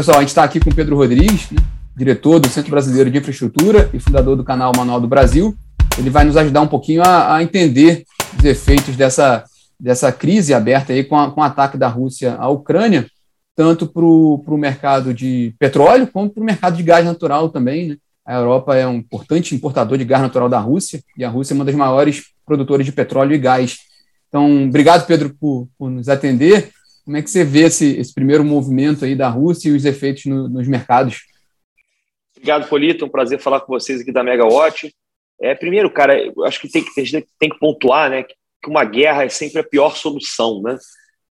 Pessoal, a gente está aqui com Pedro Rodrigues, né, diretor do Centro Brasileiro de Infraestrutura e fundador do canal Manual do Brasil. Ele vai nos ajudar um pouquinho a, a entender os efeitos dessa, dessa crise aberta aí com, a, com o ataque da Rússia à Ucrânia, tanto para o mercado de petróleo como para o mercado de gás natural também. Né? A Europa é um importante importador de gás natural da Rússia e a Rússia é uma das maiores produtoras de petróleo e gás. Então, obrigado, Pedro, por, por nos atender. Como é que você vê esse, esse primeiro movimento aí da Rússia e os efeitos no, nos mercados? Obrigado, Polito. Um prazer falar com vocês aqui da Megawatt. É, primeiro, cara, acho que tem, gente tem que pontuar né, que uma guerra é sempre a pior solução. Né?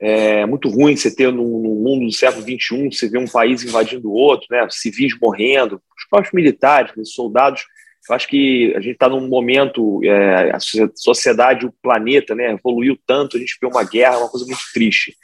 É muito ruim você ter no, no mundo do século XXI, você vê um país invadindo o outro, né, civis morrendo, os próprios militares, os soldados. Eu acho que a gente está num momento, é, a sociedade, o planeta né, evoluiu tanto, a gente vê uma guerra, uma coisa muito triste.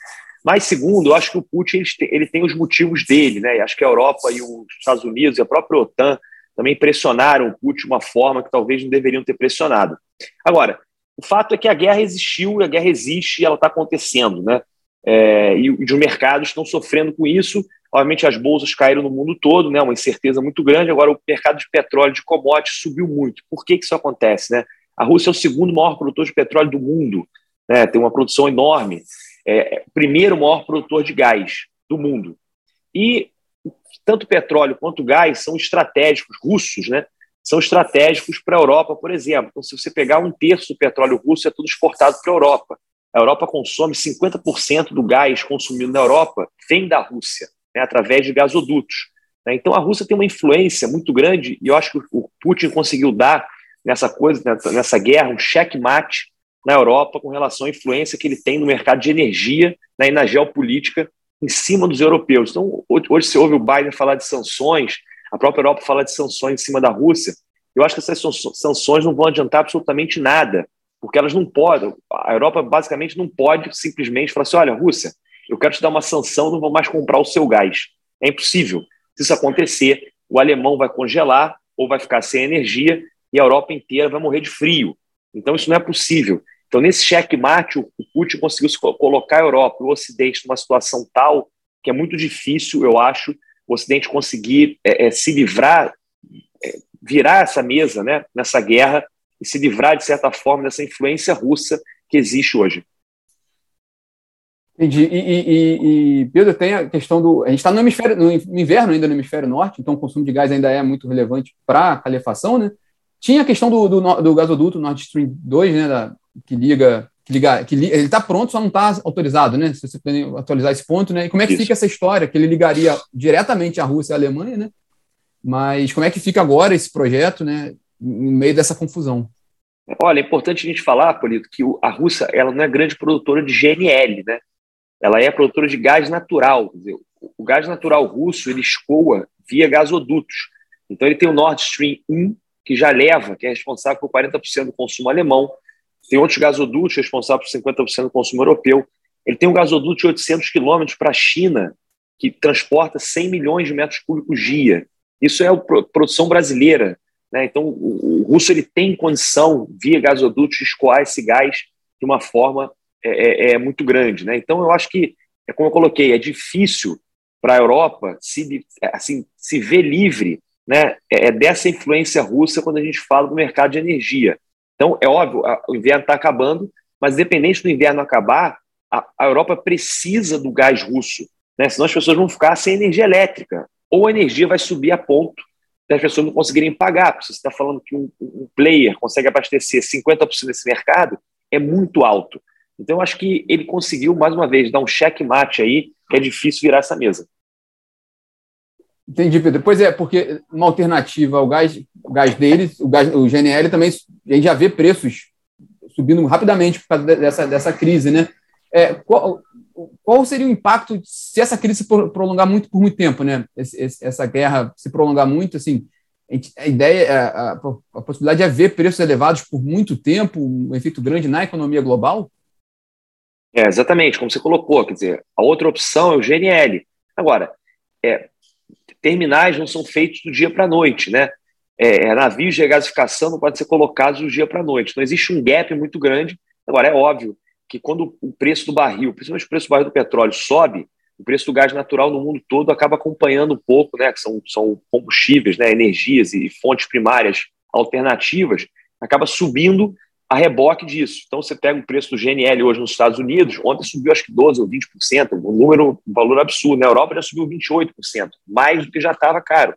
Mas, segundo, eu acho que o Putin ele tem, ele tem os motivos dele, né? Acho que a Europa e os Estados Unidos e a própria OTAN também pressionaram o Putin de uma forma que talvez não deveriam ter pressionado. Agora, o fato é que a guerra existiu, a guerra existe e ela está acontecendo, né? É, e, os mercados estão sofrendo com isso. Obviamente, as bolsas caíram no mundo todo, né? Uma incerteza muito grande. Agora, o mercado de petróleo, de commodities, subiu muito. Por que, que isso acontece, né? A Rússia é o segundo maior produtor de petróleo do mundo, né? Tem uma produção enorme é, primeiro maior produtor de gás do mundo. E tanto petróleo quanto gás são estratégicos, russos, né? São estratégicos para a Europa, por exemplo. Então, se você pegar um terço do petróleo russo, é tudo exportado para a Europa. A Europa consome 50% do gás consumido na Europa vem da Rússia, né, através de gasodutos. Né? Então, a Rússia tem uma influência muito grande e eu acho que o Putin conseguiu dar nessa coisa, nessa guerra, um checkmate na Europa com relação à influência que ele tem no mercado de energia né, e na geopolítica em cima dos europeus. Então, hoje você ouve o Biden falar de sanções, a própria Europa falar de sanções em cima da Rússia. Eu acho que essas sanções não vão adiantar absolutamente nada, porque elas não podem. A Europa basicamente não pode simplesmente falar assim: olha, Rússia, eu quero te dar uma sanção, não vou mais comprar o seu gás. É impossível. Se isso acontecer, o alemão vai congelar ou vai ficar sem energia e a Europa inteira vai morrer de frio. Então, isso não é possível. Então, nesse checkmate, o Putin conseguiu colocar a Europa o Ocidente numa situação tal que é muito difícil, eu acho, o Ocidente conseguir é, é, se livrar, é, virar essa mesa né, nessa guerra e se livrar, de certa forma, dessa influência russa que existe hoje. Entendi. E, e, e, Pedro, tem a questão do. A gente está no hemisfério, no inverno ainda no hemisfério norte, então o consumo de gás ainda é muito relevante para a calefação, né? Tinha a questão do, do, do gasoduto Nord Stream 2, né? Da, que liga, que liga, que li, ele está pronto, só não está autorizado, né? Se você puder atualizar esse ponto, né? E como é que Isso. fica essa história? Que ele ligaria diretamente à Rússia e à Alemanha, né? Mas como é que fica agora esse projeto, né? No meio dessa confusão. Olha, é importante a gente falar, Polito, que a Rússia ela não é grande produtora de GNL, né? Ela é produtora de gás natural. Dizer, o gás natural russo ele escoa via gasodutos. Então ele tem o Nord Stream 1, que já leva, que é responsável por 40% do consumo alemão, tem outros gasodutos responsáveis por 50% do consumo europeu. Ele tem um gasoduto de 800 quilômetros para a China, que transporta 100 milhões de metros cúbicos dia. Isso é a produção brasileira. Né? Então, o, russo ele tem condição, via gasodutos, de escoar esse gás de uma forma é, é, é muito grande. Né? Então, eu acho que, é como eu coloquei, é difícil para a Europa se, assim, se ver livre né, é, dessa influência russa quando a gente fala do mercado de energia. Então, é óbvio, o inverno está acabando, mas independente do inverno acabar, a, a, Europa precisa do gás russo, né? senão as pessoas vão ficar sem energia elétrica, ou a energia vai subir a ponto das pessoas não conseguirem pagar. Porque você está falando que um, um, player consegue abastecer 50% desse mercado, é muito alto. Então, eu acho que ele conseguiu, mais uma vez, dar um checkmate aí, que é difícil virar essa mesa. Entendi, Pedro. Pois é, porque uma alternativa ao gás, o gás deles, o, gás, o GNL também, a gente já vê preços subindo rapidamente por causa dessa, dessa crise, né? É, qual, qual seria o impacto se essa crise se prolongar muito por muito tempo, né? Esse, essa guerra se prolongar muito, assim, a ideia, a, a, a, possibilidade é ver preços elevados por muito tempo, um efeito grande na economia global? É, exatamente, como você colocou, quer dizer, a outra opção é o GNL. Agora, é, terminais não são feitos do dia para a noite, né? É, é, navios de regasificação não podem ser colocados do dia para a noite. Então, existe um gap muito grande. Agora, é óbvio que quando o preço do barril, principalmente o preço do barril do petróleo, sobe, o preço do gás natural no mundo todo acaba acompanhando um pouco, né, que são, são combustíveis, né, energias e fontes primárias alternativas, acaba subindo a reboque disso. Então, você pega o preço do GNL hoje nos Estados Unidos, ontem subiu acho que 12% ou 20%, um número, um valor absurdo. Na Europa já subiu 28%, mais do que já estava caro.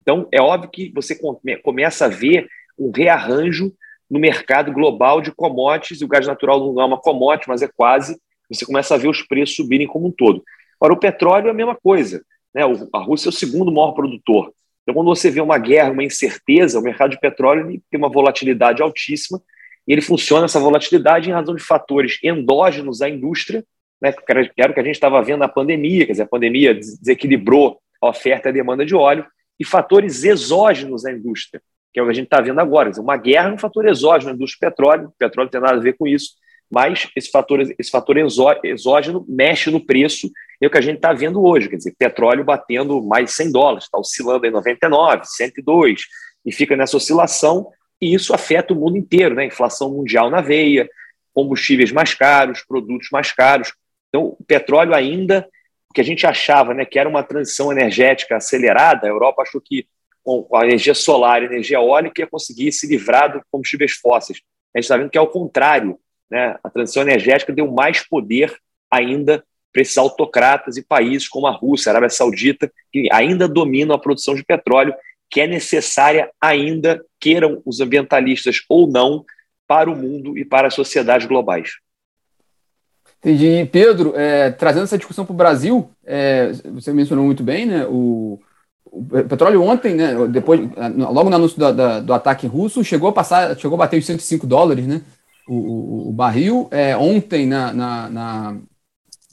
Então, é óbvio que você começa a ver um rearranjo no mercado global de commodities, e o gás natural não é uma commodity, mas é quase, você começa a ver os preços subirem como um todo. Agora, o petróleo é a mesma coisa. Né? A Rússia é o segundo maior produtor. Então, quando você vê uma guerra, uma incerteza, o mercado de petróleo tem uma volatilidade altíssima e ele funciona essa volatilidade em razão de fatores endógenos à indústria, né, que era o que a gente estava vendo na pandemia, quer dizer, a pandemia desequilibrou a oferta e a demanda de óleo, e fatores exógenos à indústria, que é o que a gente está vendo agora. Dizer, uma guerra é um fator exógeno na indústria do petróleo, o petróleo não tem nada a ver com isso, mas esse fator, esse fator exógeno mexe no preço, é o que a gente está vendo hoje, quer dizer, petróleo batendo mais de 100 dólares, está oscilando em 99, 102, e fica nessa oscilação, e isso afeta o mundo inteiro, né? Inflação mundial na veia, combustíveis mais caros, produtos mais caros. Então, o petróleo ainda, o que a gente achava né, que era uma transição energética acelerada, a Europa achou que com a energia solar e energia eólica ia conseguir se livrar dos combustíveis fósseis. A gente está vendo que é o contrário. Né? A transição energética deu mais poder ainda para esses autocratas e países como a Rússia, a Arábia Saudita, que ainda dominam a produção de petróleo que é necessária ainda, queiram os ambientalistas ou não, para o mundo e para as sociedades globais. Entendi. Pedro, é, trazendo essa discussão para o Brasil, é, você mencionou muito bem, né? O, o, petróleo ontem, né? Depois, logo no anúncio do, do, do, ataque russo, chegou a passar, chegou a bater os 105 dólares, né? O, o, o barril. É, ontem, na, na, na,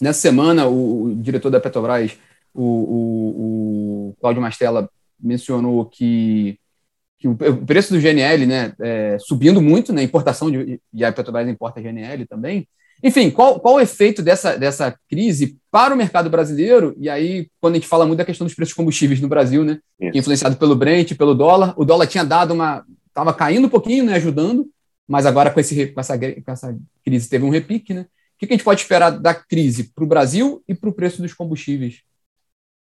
nessa semana, o, diretor da Petrobras, o, o, o Cláudio Mastella, mencionou que, que o preço do GNL né, é, subindo muito, né, importação de, e a Petrobras importa GNL também. Enfim, qual, qual o efeito dessa, dessa crise para o mercado brasileiro? E aí, quando a gente fala muito da questão dos preços de combustíveis no Brasil, né, influenciado pelo Brent, pelo dólar, o dólar tinha dado uma. estava caindo um pouquinho, né, ajudando, mas agora com, esse, com, essa, com essa crise teve um repique. Né? O que a gente pode esperar da crise para o Brasil e para o preço dos combustíveis?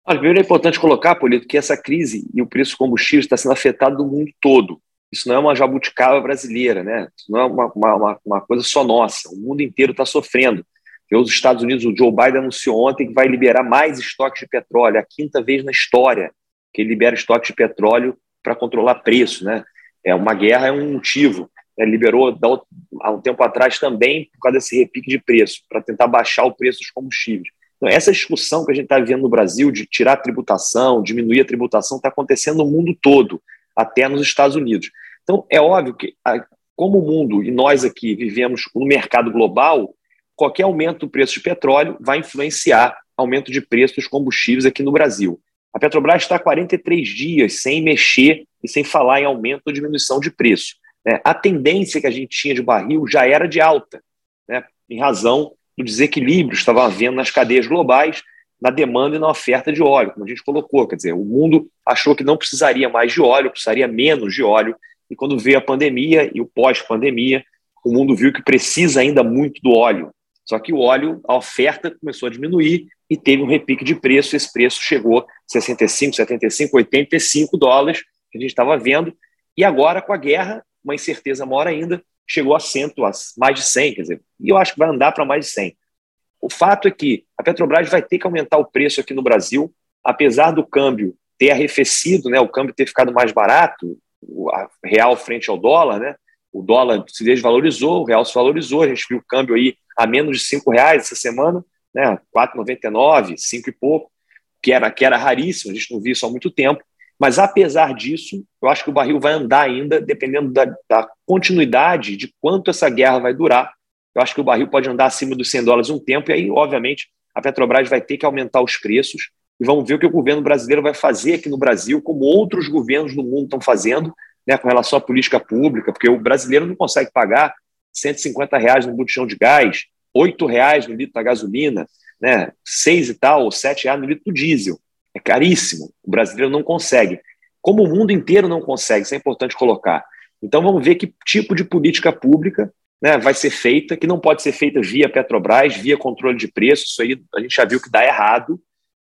Olha, primeiro é importante colocar, Polito, que essa crise e o preço do combustível está sendo afetado no mundo todo. Isso não é uma jabuticaba brasileira, né? Isso não é uma, uma, uma coisa só nossa. O mundo inteiro está sofrendo. Os Estados Unidos, o Joe Biden anunciou ontem que vai liberar mais estoques de petróleo, a quinta vez na história que ele libera estoques de petróleo para controlar preço, né? É uma guerra é um motivo. Ele liberou há um tempo atrás também por causa desse repique de preço, para tentar baixar o preço dos combustíveis. Então, essa discussão que a gente está vivendo no Brasil de tirar a tributação, diminuir a tributação, está acontecendo no mundo todo, até nos Estados Unidos. Então, é óbvio que, como o mundo e nós aqui vivemos no mercado global, qualquer aumento do preço de petróleo vai influenciar aumento de preço dos combustíveis aqui no Brasil. A Petrobras está há 43 dias sem mexer e sem falar em aumento ou diminuição de preço. Né? A tendência que a gente tinha de barril já era de alta, né? em razão do desequilíbrio que estava havendo nas cadeias globais, na demanda e na oferta de óleo, como a gente colocou. Quer dizer, o mundo achou que não precisaria mais de óleo, precisaria menos de óleo, e quando veio a pandemia e o pós-pandemia, o mundo viu que precisa ainda muito do óleo. Só que o óleo, a oferta começou a diminuir e teve um repique de preço. Esse preço chegou a 65, 75, 85 dólares que a gente estava vendo. E agora, com a guerra, uma incerteza maior ainda, chegou a cento, a mais de 100, quer dizer, e eu acho que vai andar para mais de 100. O fato é que a Petrobras vai ter que aumentar o preço aqui no Brasil, apesar do câmbio ter arrefecido, né, o câmbio ter ficado mais barato, o real frente ao dólar, né, o dólar se desvalorizou, o real se valorizou, a gente viu o câmbio aí a menos de cinco reais essa semana, né, 4,99, 5 e pouco, que era, que era raríssimo, a gente não viu isso há muito tempo, mas, apesar disso, eu acho que o barril vai andar ainda, dependendo da, da, continuidade de quanto essa guerra vai durar. Eu acho que o barril pode andar acima dos 100 dólares um tempo, e aí, obviamente, a Petrobras vai ter que aumentar os preços. E vamos ver o que o governo brasileiro vai fazer aqui no Brasil, como outros governos do mundo estão fazendo, né, com relação à política pública, porque o brasileiro não consegue pagar 150 reais no botijão de gás, 8 reais no litro da gasolina, né, 6 e tal, ou 7 reais no litro do diesel. É caríssimo. O brasileiro não consegue. Como o mundo inteiro não consegue, isso é importante colocar. Então vamos ver que tipo de política pública né, vai ser feita, que não pode ser feita via Petrobras, via controle de preços, isso aí a gente já viu que dá errado.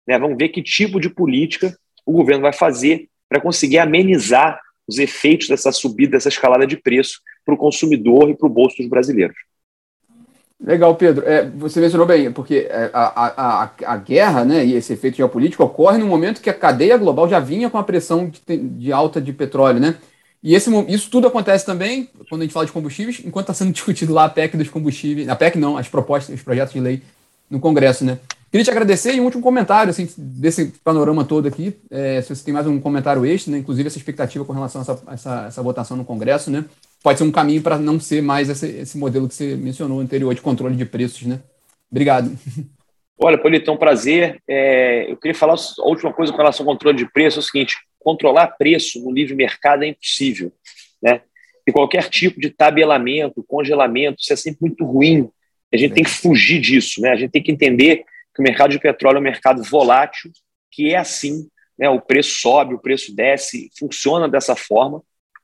Né, vamos ver que tipo de política o governo vai fazer para conseguir amenizar os efeitos dessa subida, dessa escalada de preço para o consumidor e para o bolso dos brasileiros. Legal, Pedro. É, você mencionou bem, porque é, a, a, a, guerra né, e esse efeito geopolítico ocorre no momento que a cadeia global já vinha com a pressão de, de alta de petróleo, né? E esse, isso tudo acontece também, quando a gente fala de combustíveis, enquanto está sendo discutido lá a PEC dos combustíveis, a PEC não, as propostas, os projetos de lei no Congresso, né? Queria te agradecer e um último comentário, assim, desse panorama todo aqui, é, se você tem mais um comentário extra, né, inclusive essa expectativa com relação a essa, essa, essa votação no Congresso, né? Pode ser um caminho para não ser mais esse, esse modelo que você mencionou anterior de controle de preços, né? Obrigado. Olha, Polito, é um prazer. É, eu queria falar a última coisa com relação ao controle de preço, é o seguinte, controlar preço no livre mercado é impossível, né? E qualquer tipo de tabelamento, congelamento, isso é sempre muito ruim. A gente tem que fugir disso, né? A gente tem que entender que o mercado de petróleo é um mercado volátil, que é assim, né? O preço sobe, o preço desce, funciona dessa forma.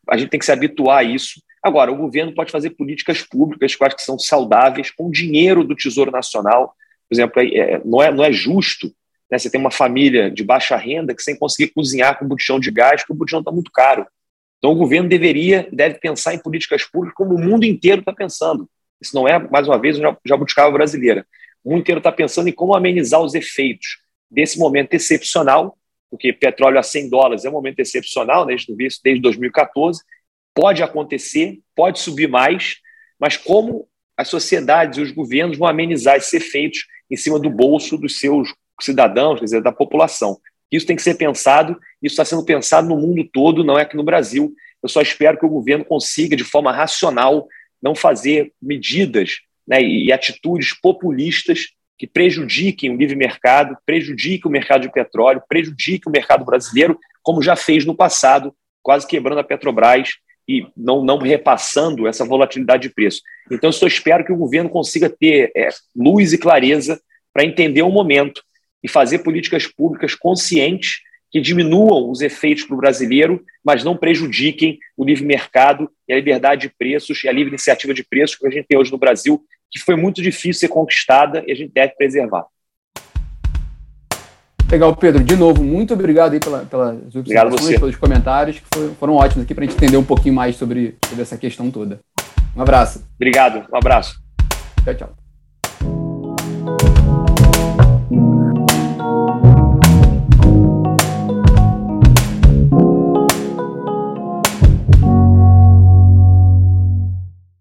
A gente tem que se habituar a isso. Agora, o governo pode fazer políticas públicas que que são saudáveis, com dinheiro do Tesouro Nacional. Por exemplo, é, não, é, não é justo né? Você tem uma família de baixa renda que sem conseguir cozinhar com botijão de gás, porque o botijão está muito caro. Então o governo deveria, deve pensar em políticas públicas como o mundo inteiro está pensando. Isso não é, mais uma vez, uma jabuticaba brasileira. O mundo inteiro está pensando em como amenizar os efeitos desse momento excepcional, porque petróleo a 100 dólares é um momento excepcional, né? a gente não isso desde 2014. Pode acontecer, pode subir mais, mas como as sociedades e os governos vão amenizar esses efeitos em cima do bolso dos seus cidadãos, quer dizer, da população. Isso tem que ser pensado, isso está sendo pensado no mundo todo, não é aqui no Brasil. Eu só espero que o governo consiga, de forma racional, não fazer medidas né, e atitudes populistas que prejudiquem o livre mercado, prejudiquem o mercado de petróleo, prejudiquem o mercado brasileiro, como já fez no passado, quase quebrando a Petrobras e não, não repassando essa volatilidade de preço. Então, eu só espero que o governo consiga ter é, luz e clareza para entender o momento e fazer políticas públicas conscientes que diminuam os efeitos para o brasileiro, mas não prejudiquem o livre mercado e a liberdade de preços e a livre iniciativa de preços que a gente tem hoje no Brasil, que foi muito difícil ser conquistada e a gente deve preservar. Legal, Pedro. De novo, muito obrigado aí pela, pelas observações, pelos comentários, que foram, foram ótimos aqui para a gente entender um pouquinho mais sobre, sobre essa questão toda. Um abraço. Obrigado, um abraço. Tchau, tchau.